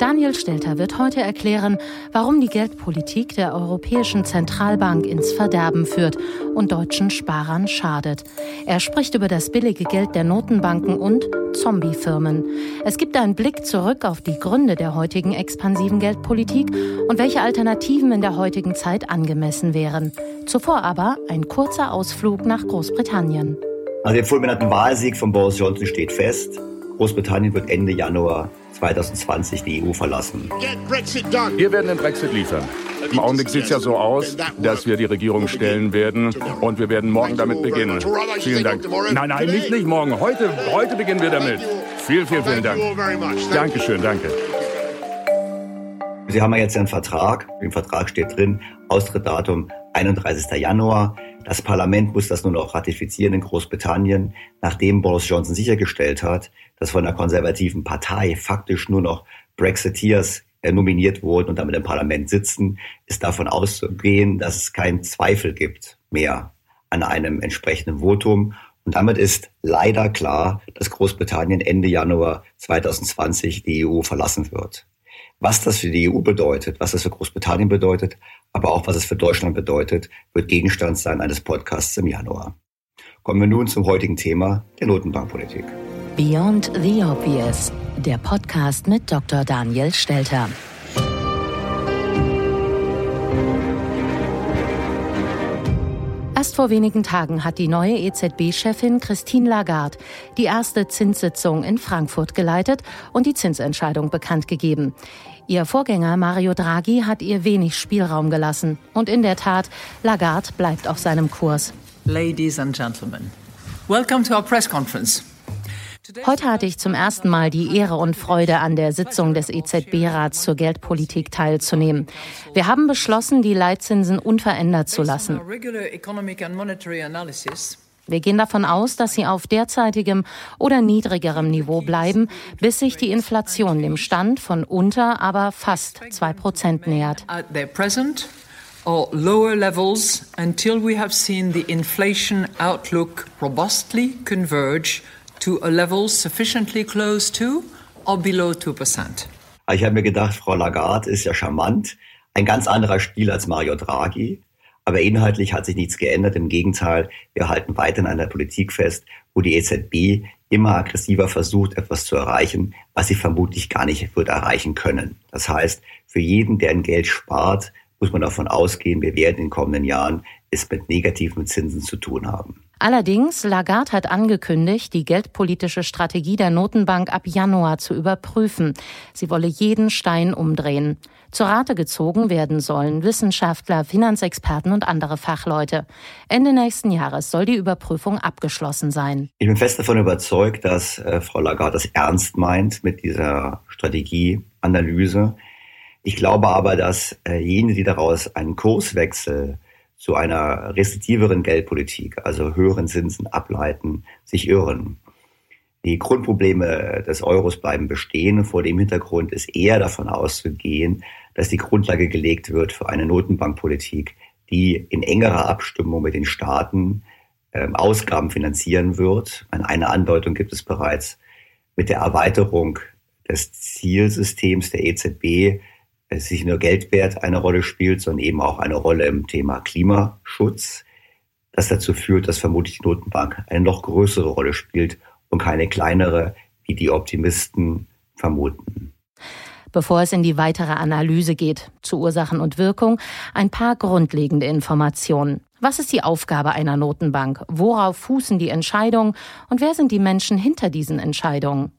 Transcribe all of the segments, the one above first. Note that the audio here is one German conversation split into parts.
Daniel Stelter wird heute erklären, warum die Geldpolitik der Europäischen Zentralbank ins Verderben führt und deutschen Sparern schadet. Er spricht über das billige Geld der Notenbanken und Zombiefirmen. Es gibt einen Blick zurück auf die Gründe der heutigen expansiven Geldpolitik und welche Alternativen in der heutigen Zeit angemessen wären. Zuvor aber ein kurzer Ausflug nach Großbritannien. Also der fulminanten Wahlsieg von Boris Johnson steht fest. Großbritannien wird Ende Januar 2020 die EU verlassen. Wir werden den Brexit liefern. Im Augenblick sieht es ja so aus, dass wir die Regierung stellen werden und wir werden morgen damit beginnen. Vielen Dank. Nein, nein, nicht, nicht morgen. Heute, heute beginnen wir damit. Vielen, vielen, vielen Dank. Dankeschön, danke. Sie haben ja jetzt einen Vertrag. Im Vertrag steht drin, Austrittsdatum 31. Januar. Das Parlament muss das nun auch ratifizieren in Großbritannien, nachdem Boris Johnson sichergestellt hat, dass von der konservativen Partei faktisch nur noch Brexiteers nominiert wurden und damit im Parlament sitzen, ist davon auszugehen, dass es keinen Zweifel gibt mehr an einem entsprechenden Votum. Und damit ist leider klar, dass Großbritannien Ende Januar 2020 die EU verlassen wird. Was das für die EU bedeutet, was das für Großbritannien bedeutet, aber auch was es für Deutschland bedeutet, wird Gegenstand sein eines Podcasts im Januar. Kommen wir nun zum heutigen Thema der Notenbankpolitik. Beyond the Obvious, der Podcast mit Dr. Daniel Stelter. Erst vor wenigen Tagen hat die neue EZB-Chefin Christine Lagarde die erste Zinssitzung in Frankfurt geleitet und die Zinsentscheidung bekannt gegeben. Ihr Vorgänger Mario Draghi hat ihr wenig Spielraum gelassen. Und in der Tat, Lagarde bleibt auf seinem Kurs. Ladies and Gentlemen, welcome to our press conference. Heute hatte ich zum ersten Mal die Ehre und Freude, an der Sitzung des EZB-Rats zur Geldpolitik teilzunehmen. Wir haben beschlossen, die Leitzinsen unverändert zu lassen. Wir gehen davon aus, dass sie auf derzeitigem oder niedrigerem Niveau bleiben, bis sich die Inflation dem Stand von unter, aber fast zwei Prozent nähert. or lower levels until we have seen the inflation outlook robustly converge to a level sufficiently close to or below 2%. Ich habe mir gedacht, Frau Lagarde ist ja charmant, ein ganz anderer Stil als Mario Draghi. Aber inhaltlich hat sich nichts geändert. Im Gegenteil, wir halten weiter an einer Politik fest, wo die EZB immer aggressiver versucht, etwas zu erreichen, was sie vermutlich gar nicht wird erreichen können. Das heißt, für jeden, der ein Geld spart, muss man davon ausgehen, wir werden in den kommenden Jahren es mit negativen Zinsen zu tun haben. Allerdings, Lagarde hat angekündigt, die geldpolitische Strategie der Notenbank ab Januar zu überprüfen. Sie wolle jeden Stein umdrehen. Zur Rate gezogen werden sollen Wissenschaftler, Finanzexperten und andere Fachleute. Ende nächsten Jahres soll die Überprüfung abgeschlossen sein. Ich bin fest davon überzeugt, dass äh, Frau Lagarde es ernst meint mit dieser Strategieanalyse. Ich glaube aber, dass äh, jene, die daraus einen Kurswechsel zu einer restriktiveren Geldpolitik, also höheren Zinsen ableiten, sich irren. Die Grundprobleme des Euros bleiben bestehen. Vor dem Hintergrund ist eher davon auszugehen, dass die Grundlage gelegt wird für eine Notenbankpolitik, die in engerer Abstimmung mit den Staaten äh, Ausgaben finanzieren wird. Eine Andeutung gibt es bereits mit der Erweiterung des Zielsystems der EZB es nicht nur Geldwert eine Rolle spielt, sondern eben auch eine Rolle im Thema Klimaschutz, das dazu führt, dass vermutlich die Notenbank eine noch größere Rolle spielt und keine kleinere, wie die Optimisten vermuten. Bevor es in die weitere Analyse geht zu Ursachen und Wirkung, ein paar grundlegende Informationen. Was ist die Aufgabe einer Notenbank? Worauf fußen die Entscheidungen? Und wer sind die Menschen hinter diesen Entscheidungen?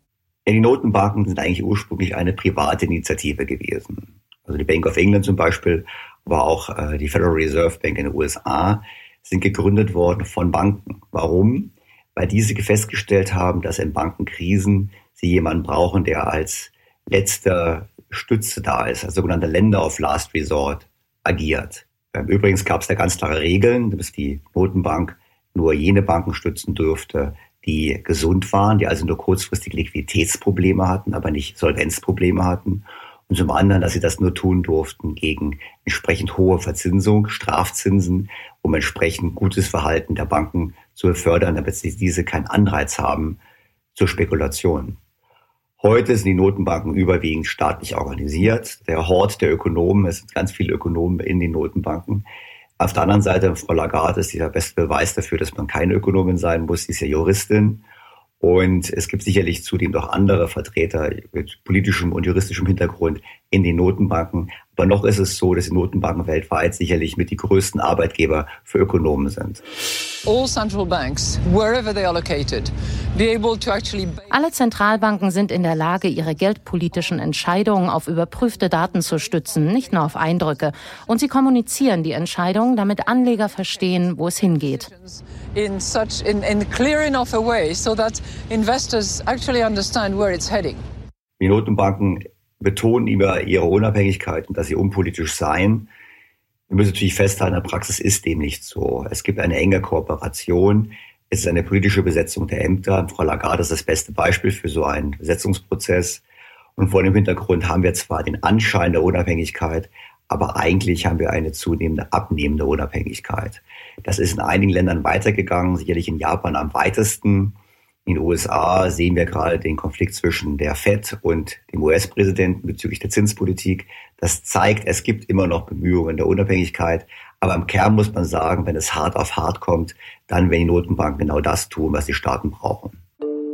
Ja, die Notenbanken sind eigentlich ursprünglich eine private Initiative gewesen. Also die Bank of England zum Beispiel, aber auch äh, die Federal Reserve Bank in den USA sind gegründet worden von Banken. Warum? Weil diese festgestellt haben, dass in Bankenkrisen sie jemanden brauchen, der als letzter Stütze da ist, als sogenannter Lender of Last Resort agiert. Ähm, übrigens gab es da ganz klare Regeln, dass die Notenbank nur jene Banken stützen dürfte, die gesund waren, die also nur kurzfristig Liquiditätsprobleme hatten, aber nicht Solvenzprobleme hatten und zum anderen, dass sie das nur tun durften gegen entsprechend hohe Verzinsung, Strafzinsen, um entsprechend gutes Verhalten der Banken zu befördern, damit sie diese keinen Anreiz haben zur Spekulation. Heute sind die Notenbanken überwiegend staatlich organisiert. Der Hort der Ökonomen, es sind ganz viele Ökonomen in den Notenbanken. Auf der anderen Seite, Frau Lagarde ist der beste Beweis dafür, dass man keine Ökonomin sein muss. Sie ist ja Juristin und es gibt sicherlich zudem noch andere Vertreter mit politischem und juristischem Hintergrund in den Notenbanken. Aber noch ist es so, dass die Notenbanken weltweit sicherlich mit die größten Arbeitgeber für Ökonomen sind. Alle Zentralbanken sind in der Lage, ihre geldpolitischen Entscheidungen auf überprüfte Daten zu stützen, nicht nur auf Eindrücke. Und sie kommunizieren die Entscheidungen, damit Anleger verstehen, wo es hingeht. In such in, in clear enough a way so that investors actually understand where it's heading. Die Notenbanken betonen immer ihre Unabhängigkeit und dass sie unpolitisch seien. Wir müssen natürlich festhalten, in der Praxis ist dem nicht so. Es gibt eine enge Kooperation. Es ist eine politische Besetzung der Ämter. Frau Lagarde ist das beste Beispiel für so einen Besetzungsprozess. Und vor dem Hintergrund haben wir zwar den Anschein der Unabhängigkeit, aber eigentlich haben wir eine zunehmende abnehmende Unabhängigkeit. Das ist in einigen Ländern weitergegangen, sicherlich in Japan am weitesten. In den USA sehen wir gerade den Konflikt zwischen der Fed und dem US-Präsidenten bezüglich der Zinspolitik. Das zeigt, es gibt immer noch Bemühungen der Unabhängigkeit. Aber im Kern muss man sagen, wenn es hart auf hart kommt, dann werden die Notenbanken genau das tun, was die Staaten brauchen.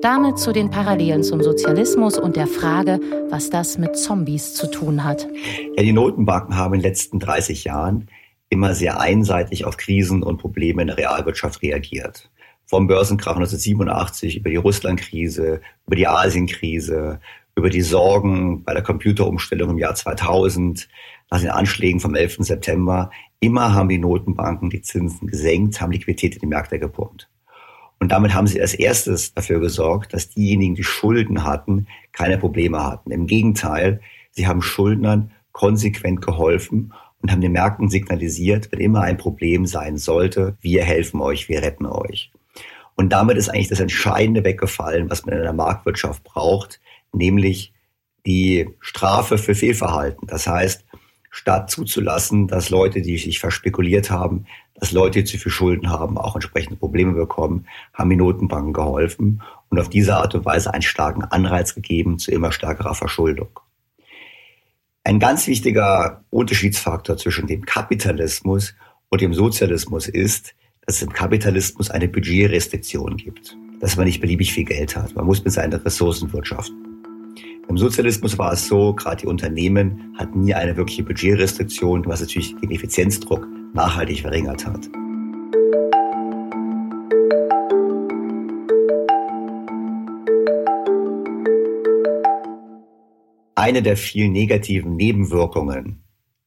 Damit zu den Parallelen zum Sozialismus und der Frage, was das mit Zombies zu tun hat. Ja, die Notenbanken haben in den letzten 30 Jahren immer sehr einseitig auf Krisen und Probleme in der Realwirtschaft reagiert vom Börsenkrach 1987 über die Russlandkrise, über die Asienkrise, über die Sorgen bei der Computerumstellung im Jahr 2000, nach den Anschlägen vom 11. September. Immer haben die Notenbanken die Zinsen gesenkt, haben Liquidität in die Märkte gepumpt. Und damit haben sie als erstes dafür gesorgt, dass diejenigen, die Schulden hatten, keine Probleme hatten. Im Gegenteil, sie haben Schuldnern konsequent geholfen und haben den Märkten signalisiert, wenn immer ein Problem sein sollte, wir helfen euch, wir retten euch. Und damit ist eigentlich das Entscheidende weggefallen, was man in der Marktwirtschaft braucht, nämlich die Strafe für Fehlverhalten. Das heißt, statt zuzulassen, dass Leute, die sich verspekuliert haben, dass Leute, die zu viel Schulden haben, auch entsprechende Probleme bekommen, haben die Notenbanken geholfen und auf diese Art und Weise einen starken Anreiz gegeben zu immer stärkerer Verschuldung. Ein ganz wichtiger Unterschiedsfaktor zwischen dem Kapitalismus und im Sozialismus ist, dass es im Kapitalismus eine Budgetrestriktion gibt, dass man nicht beliebig viel Geld hat. Man muss mit seinen Ressourcen wirtschaften. Im Sozialismus war es so, gerade die Unternehmen hatten nie eine wirkliche Budgetrestriktion, was natürlich den Effizienzdruck nachhaltig verringert hat. Eine der vielen negativen Nebenwirkungen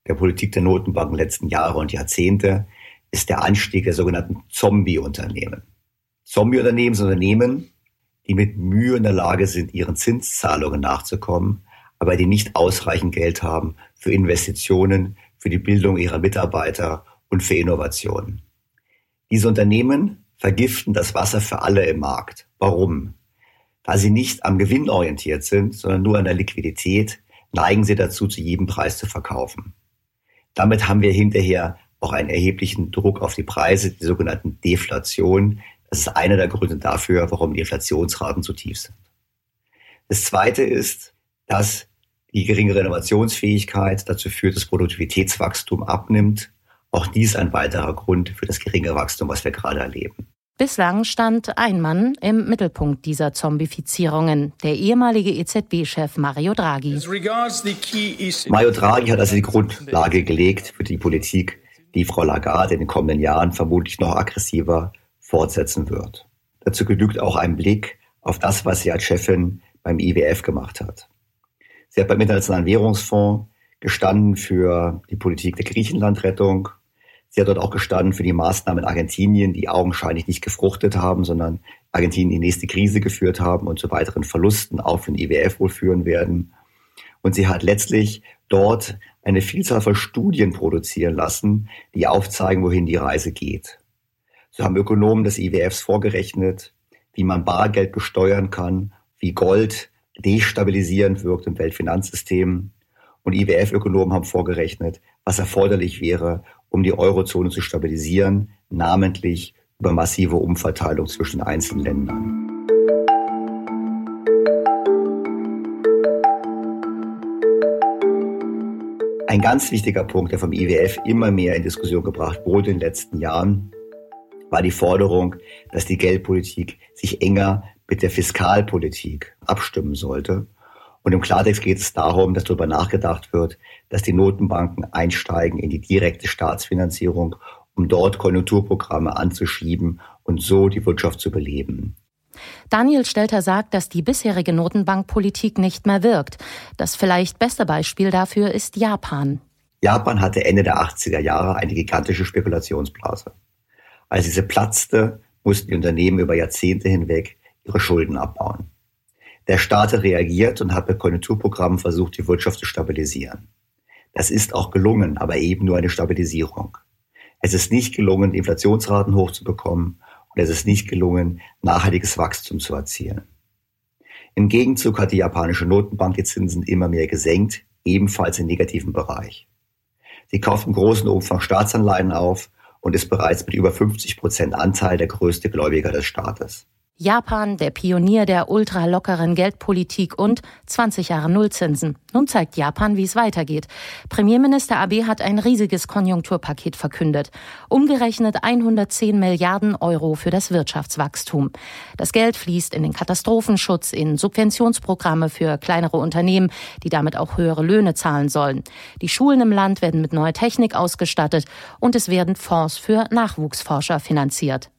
der Politik der Notenbanken letzten Jahre und Jahrzehnte ist der Anstieg der sogenannten Zombie-Unternehmen. Zombie-Unternehmen sind Unternehmen, die mit Mühe in der Lage sind, ihren Zinszahlungen nachzukommen, aber die nicht ausreichend Geld haben für Investitionen, für die Bildung ihrer Mitarbeiter und für Innovationen. Diese Unternehmen vergiften das Wasser für alle im Markt. Warum? Da sie nicht am Gewinn orientiert sind, sondern nur an der Liquidität, neigen sie dazu, zu jedem Preis zu verkaufen. Damit haben wir hinterher auch einen erheblichen Druck auf die Preise, die sogenannten Deflation. Das ist einer der Gründe dafür, warum die Inflationsraten so tief sind. Das Zweite ist, dass die geringe Renovationsfähigkeit dazu führt, dass Produktivitätswachstum abnimmt. Auch dies ein weiterer Grund für das geringe Wachstum, was wir gerade erleben. Bislang stand ein Mann im Mittelpunkt dieser Zombifizierungen, der ehemalige EZB-Chef Mario Draghi. Mario Draghi hat also die Grundlage gelegt für die Politik, die Frau Lagarde in den kommenden Jahren vermutlich noch aggressiver fortsetzen wird. Dazu genügt auch ein Blick auf das, was sie als Chefin beim IWF gemacht hat. Sie hat beim Internationalen Währungsfonds gestanden für die Politik der Griechenlandrettung, Sie hat dort auch gestanden für die Maßnahmen in Argentinien, die augenscheinlich nicht gefruchtet haben, sondern Argentinien in die nächste Krise geführt haben und zu weiteren Verlusten auch für den IWF wohl führen werden. Und sie hat letztlich dort eine Vielzahl von Studien produzieren lassen, die aufzeigen, wohin die Reise geht. So haben Ökonomen des IWFs vorgerechnet, wie man Bargeld besteuern kann, wie Gold destabilisierend wirkt im Weltfinanzsystem. Und IWF-Ökonomen haben vorgerechnet, was erforderlich wäre, um die Eurozone zu stabilisieren, namentlich über massive Umverteilung zwischen einzelnen Ländern. Ein ganz wichtiger Punkt, der vom IWF immer mehr in Diskussion gebracht wurde in den letzten Jahren, war die Forderung, dass die Geldpolitik sich enger mit der Fiskalpolitik abstimmen sollte und im Klartext geht es darum, dass darüber nachgedacht wird, dass die Notenbanken einsteigen in die direkte Staatsfinanzierung, um dort Konjunkturprogramme anzuschieben und so die Wirtschaft zu beleben. Daniel Stelter sagt, dass die bisherige Notenbankpolitik nicht mehr wirkt. Das vielleicht beste Beispiel dafür ist Japan. Japan hatte Ende der 80er Jahre eine gigantische Spekulationsblase. Als diese platzte, mussten die Unternehmen über Jahrzehnte hinweg ihre Schulden abbauen. Der Staat reagiert und hat mit Konjunkturprogrammen versucht, die Wirtschaft zu stabilisieren. Das ist auch gelungen, aber eben nur eine Stabilisierung. Es ist nicht gelungen, Inflationsraten hochzubekommen und es ist nicht gelungen, nachhaltiges Wachstum zu erzielen. Im Gegenzug hat die japanische Notenbank die Zinsen immer mehr gesenkt, ebenfalls im negativen Bereich. Sie kauft im großen Umfang Staatsanleihen auf und ist bereits mit über 50 Prozent Anteil der größte Gläubiger des Staates. Japan, der Pionier der ultralockeren Geldpolitik und 20 Jahre Nullzinsen. Nun zeigt Japan, wie es weitergeht. Premierminister Abe hat ein riesiges Konjunkturpaket verkündet. Umgerechnet 110 Milliarden Euro für das Wirtschaftswachstum. Das Geld fließt in den Katastrophenschutz, in Subventionsprogramme für kleinere Unternehmen, die damit auch höhere Löhne zahlen sollen. Die Schulen im Land werden mit neuer Technik ausgestattet und es werden Fonds für Nachwuchsforscher finanziert.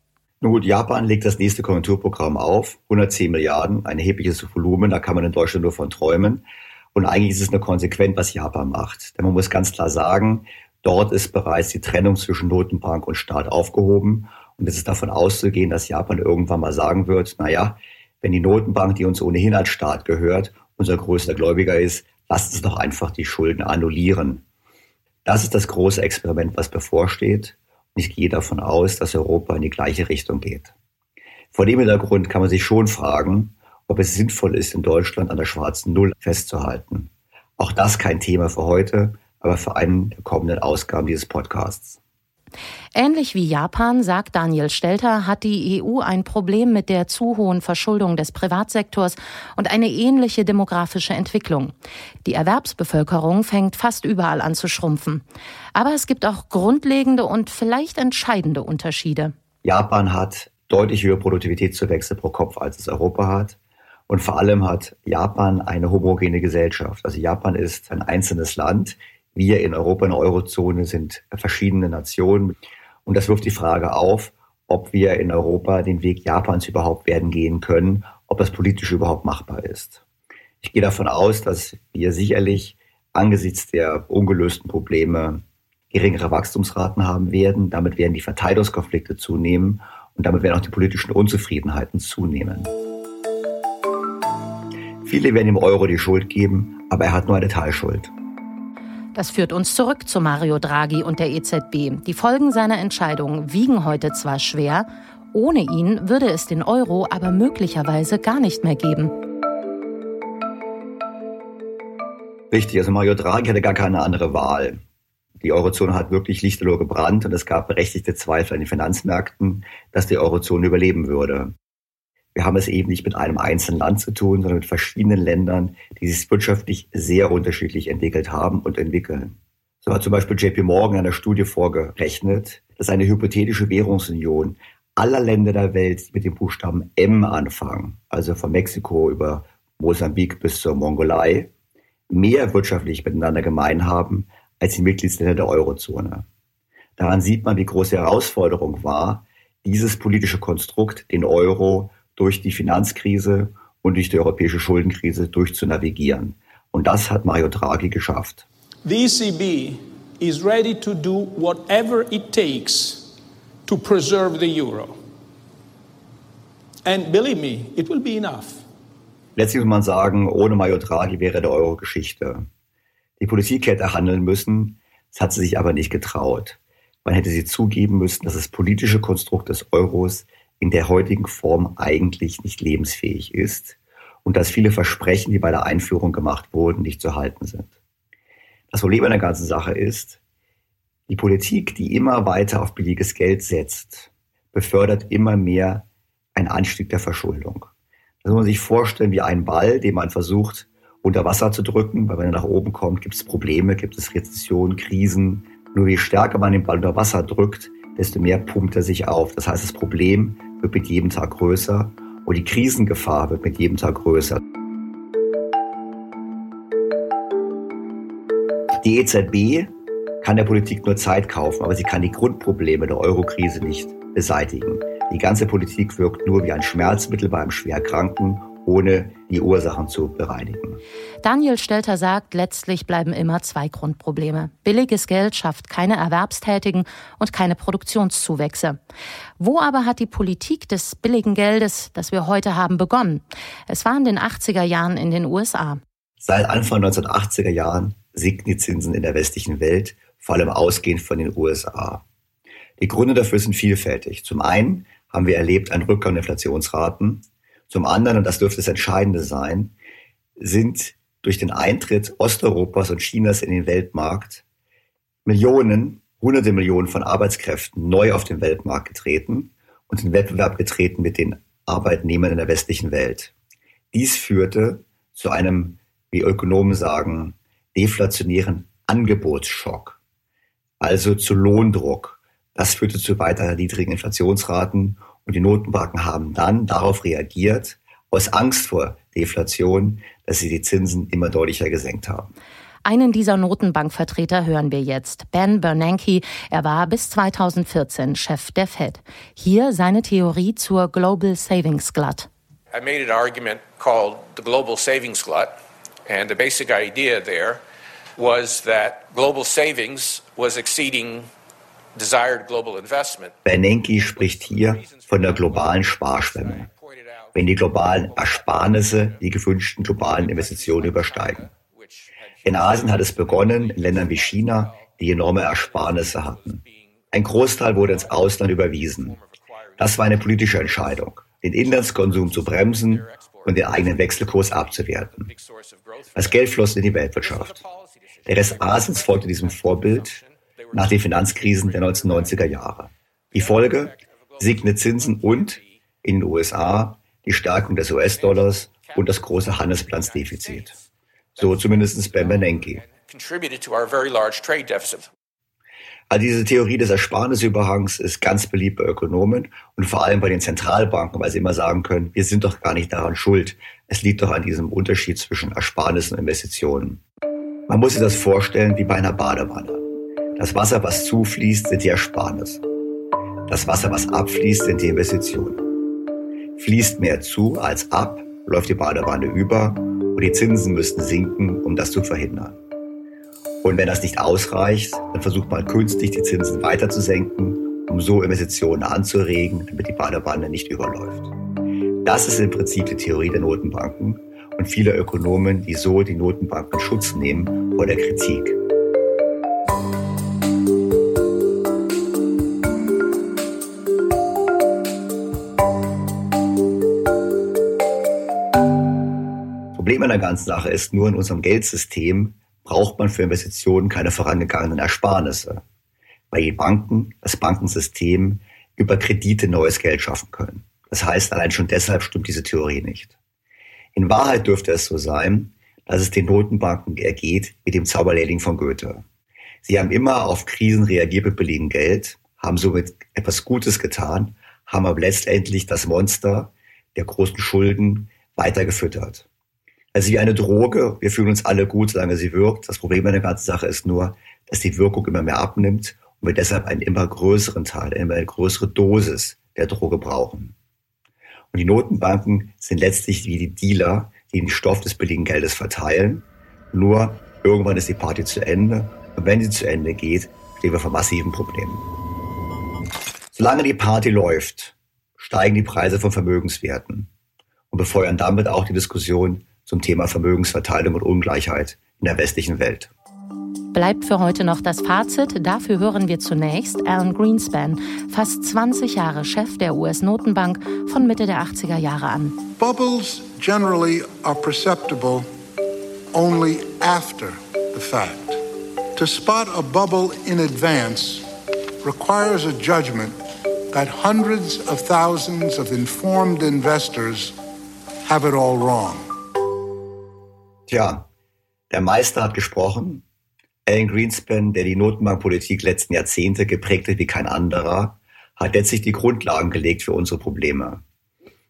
Nun gut, Japan legt das nächste Konjunkturprogramm auf, 110 Milliarden, ein erhebliches Volumen, da kann man in Deutschland nur von träumen. Und eigentlich ist es nur konsequent, was Japan macht. Denn man muss ganz klar sagen, dort ist bereits die Trennung zwischen Notenbank und Staat aufgehoben. Und es ist davon auszugehen, dass Japan irgendwann mal sagen wird, na ja, wenn die Notenbank, die uns ohnehin als Staat gehört, unser größter Gläubiger ist, lasst uns doch einfach die Schulden annullieren. Das ist das große Experiment, was bevorsteht. Ich gehe davon aus, dass Europa in die gleiche Richtung geht. Vor dem Hintergrund kann man sich schon fragen, ob es sinnvoll ist, in Deutschland an der schwarzen Null festzuhalten. Auch das kein Thema für heute, aber für einen der kommenden Ausgaben dieses Podcasts. Ähnlich wie Japan, sagt Daniel Stelter, hat die EU ein Problem mit der zu hohen Verschuldung des Privatsektors und eine ähnliche demografische Entwicklung. Die Erwerbsbevölkerung fängt fast überall an zu schrumpfen. Aber es gibt auch grundlegende und vielleicht entscheidende Unterschiede. Japan hat deutlich höhere Produktivitätszuwächse pro Kopf, als es Europa hat. Und vor allem hat Japan eine homogene Gesellschaft. Also Japan ist ein einzelnes Land. Wir in Europa, in der Eurozone sind verschiedene Nationen. Und das wirft die Frage auf, ob wir in Europa den Weg Japans überhaupt werden gehen können, ob das politisch überhaupt machbar ist. Ich gehe davon aus, dass wir sicherlich angesichts der ungelösten Probleme geringere Wachstumsraten haben werden. Damit werden die Verteilungskonflikte zunehmen und damit werden auch die politischen Unzufriedenheiten zunehmen. Viele werden dem Euro die Schuld geben, aber er hat nur eine Teilschuld. Das führt uns zurück zu Mario Draghi und der EZB. Die Folgen seiner Entscheidung wiegen heute zwar schwer, ohne ihn würde es den Euro aber möglicherweise gar nicht mehr geben. Richtig, also Mario Draghi hatte gar keine andere Wahl. Die Eurozone hat wirklich lichterloh gebrannt und es gab berechtigte Zweifel an den Finanzmärkten, dass die Eurozone überleben würde. Wir haben es eben nicht mit einem einzelnen Land zu tun, sondern mit verschiedenen Ländern, die sich wirtschaftlich sehr unterschiedlich entwickelt haben und entwickeln. So hat zum Beispiel JP Morgan in einer Studie vorgerechnet, dass eine hypothetische Währungsunion aller Länder der Welt, mit dem Buchstaben M anfangen, also von Mexiko über Mosambik bis zur Mongolei, mehr wirtschaftlich miteinander gemein haben als die Mitgliedsländer der Eurozone. Daran sieht man, wie groß die Herausforderung war, dieses politische Konstrukt, den Euro, durch die Finanzkrise und durch die europäische Schuldenkrise durchzunavigieren. Und das hat Mario Draghi geschafft. The ECB is ready to do whatever it takes to preserve the euro. And believe me, it will be enough. Letztlich muss man sagen, ohne Mario Draghi wäre der Euro Geschichte. Die Politik hätte handeln müssen, das hat sie sich aber nicht getraut. Man hätte sie zugeben müssen, dass das politische Konstrukt des Euros in der heutigen Form eigentlich nicht lebensfähig ist und dass viele Versprechen, die bei der Einführung gemacht wurden, nicht zu halten sind. Das Problem an der ganzen Sache ist, die Politik, die immer weiter auf billiges Geld setzt, befördert immer mehr einen Anstieg der Verschuldung. Das muss man sich vorstellen wie ein Ball, den man versucht unter Wasser zu drücken, weil wenn er nach oben kommt, gibt es Probleme, gibt es Rezessionen, Krisen. Nur je stärker man den Ball unter Wasser drückt, desto mehr pumpt er sich auf. Das heißt, das Problem wird mit jedem Tag größer und die Krisengefahr wird mit jedem Tag größer. Die EZB kann der Politik nur Zeit kaufen, aber sie kann die Grundprobleme der Eurokrise nicht beseitigen. Die ganze Politik wirkt nur wie ein Schmerzmittel bei einem Schwerkranken ohne die Ursachen zu bereinigen. Daniel Stelter sagt, letztlich bleiben immer zwei Grundprobleme. Billiges Geld schafft keine Erwerbstätigen und keine Produktionszuwächse. Wo aber hat die Politik des billigen Geldes, das wir heute haben, begonnen? Es war in den 80er Jahren in den USA. Seit Anfang 1980er Jahren sinken die Zinsen in der westlichen Welt, vor allem ausgehend von den USA. Die Gründe dafür sind vielfältig. Zum einen haben wir erlebt einen Rückgang der Inflationsraten. Zum anderen, und das dürfte das Entscheidende sein, sind durch den Eintritt Osteuropas und Chinas in den Weltmarkt Millionen, hunderte Millionen von Arbeitskräften neu auf den Weltmarkt getreten und in Wettbewerb getreten mit den Arbeitnehmern in der westlichen Welt. Dies führte zu einem, wie Ökonomen sagen, deflationären Angebotsschock, also zu Lohndruck. Das führte zu weiter niedrigen Inflationsraten und die Notenbanken haben dann darauf reagiert, aus Angst vor Deflation, dass sie die Zinsen immer deutlicher gesenkt haben. Einen dieser Notenbankvertreter hören wir jetzt, Ben Bernanke. Er war bis 2014 Chef der Fed. Hier seine Theorie zur Global Savings Glut. I made an argument called the Global Savings Glut, and the basic idea there was that global savings was exceeding Bernanke spricht hier von der globalen Sparschwemme, wenn die globalen Ersparnisse die gewünschten globalen Investitionen übersteigen. In Asien hat es begonnen, in Ländern wie China, die enorme Ersparnisse hatten. Ein Großteil wurde ins Ausland überwiesen. Das war eine politische Entscheidung, den Inlandskonsum zu bremsen und den eigenen Wechselkurs abzuwerten. Das Geld floss in die Weltwirtschaft. Der Rest Asiens folgte diesem Vorbild nach den Finanzkrisen der 1990er Jahre. Die Folge? Sinkende Zinsen und in den USA die Stärkung des US-Dollars und das große Handelsbilanzdefizit. So zumindest Ben Bernanke. Also diese Theorie des Ersparnisüberhangs ist ganz beliebt bei Ökonomen und vor allem bei den Zentralbanken, weil sie immer sagen können, wir sind doch gar nicht daran schuld. Es liegt doch an diesem Unterschied zwischen Ersparnissen und Investitionen. Man muss sich das vorstellen wie bei einer Badewanne. Das Wasser, was zufließt, sind die Ersparnisse. Das Wasser, was abfließt, sind die Investitionen. Fließt mehr zu als ab, läuft die Badewanne über und die Zinsen müssten sinken, um das zu verhindern. Und wenn das nicht ausreicht, dann versucht man künstlich die Zinsen weiter zu senken, um so Investitionen anzuregen, damit die Badewanne nicht überläuft. Das ist im Prinzip die Theorie der Notenbanken und viele Ökonomen, die so die Notenbanken Schutz nehmen vor der Kritik. Problem an der ganzen Sache ist nur in unserem Geldsystem braucht man für Investitionen keine vorangegangenen Ersparnisse, weil die Banken, das Bankensystem über Kredite neues Geld schaffen können. Das heißt, allein schon deshalb stimmt diese Theorie nicht. In Wahrheit dürfte es so sein, dass es den Notenbanken ergeht wie dem Zauberlehrling von Goethe. Sie haben immer auf Krisen reagiert mit billigem Geld, haben somit etwas Gutes getan, haben aber letztendlich das Monster der großen Schulden weiter gefüttert. Also wie eine Droge. Wir fühlen uns alle gut, solange sie wirkt. Das Problem an der ganzen Sache ist nur, dass die Wirkung immer mehr abnimmt und wir deshalb einen immer größeren Teil, immer eine größere Dosis der Droge brauchen. Und die Notenbanken sind letztlich wie die Dealer, die den Stoff des billigen Geldes verteilen. Nur irgendwann ist die Party zu Ende. Und wenn sie zu Ende geht, stehen wir vor massiven Problemen. Solange die Party läuft, steigen die Preise von Vermögenswerten und befeuern damit auch die Diskussion zum Thema Vermögensverteilung und Ungleichheit in der westlichen Welt. Bleibt für heute noch das Fazit. Dafür hören wir zunächst Alan Greenspan, fast 20 Jahre Chef der US-Notenbank von Mitte der 80er Jahre an. Bubbles generally are perceptible only after the fact. To spot a bubble in advance requires a judgment that hundreds of thousands of informed investors have it all wrong. Tja, der Meister hat gesprochen. Alan Greenspan, der die Notenbankpolitik letzten Jahrzehnte geprägt hat wie kein anderer, hat letztlich die Grundlagen gelegt für unsere Probleme.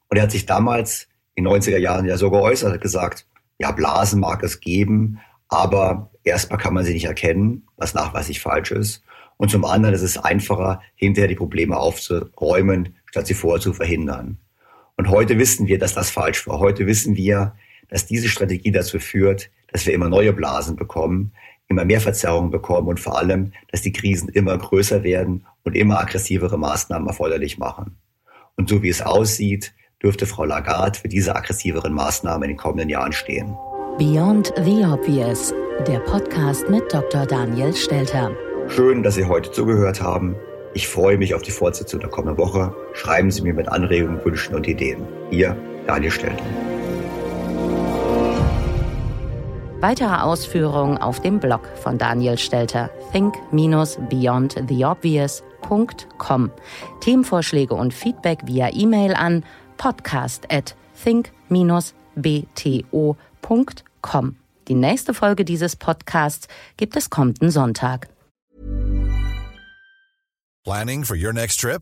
Und er hat sich damals in den 90er Jahren ja so geäußert, hat gesagt, ja, Blasen mag es geben, aber erstmal kann man sie nicht erkennen, was nachweislich falsch ist. Und zum anderen ist es einfacher, hinterher die Probleme aufzuräumen, statt sie vorher zu verhindern. Und heute wissen wir, dass das falsch war. Heute wissen wir, dass diese Strategie dazu führt, dass wir immer neue Blasen bekommen, immer mehr Verzerrungen bekommen und vor allem, dass die Krisen immer größer werden und immer aggressivere Maßnahmen erforderlich machen. Und so wie es aussieht, dürfte Frau Lagarde für diese aggressiveren Maßnahmen in den kommenden Jahren stehen. Beyond the Obvious, der Podcast mit Dr. Daniel Stelter. Schön, dass Sie heute zugehört haben. Ich freue mich auf die Fortsetzung der kommenden Woche. Schreiben Sie mir mit Anregungen, Wünschen und Ideen. Ihr Daniel Stelter. Weitere Ausführungen auf dem Blog von Daniel Stelter think-beyondtheobvious.com. Themenvorschläge und Feedback via E-Mail an podcast at think-bto.com. Die nächste Folge dieses Podcasts gibt es kommenden Sonntag. Planning for your next trip?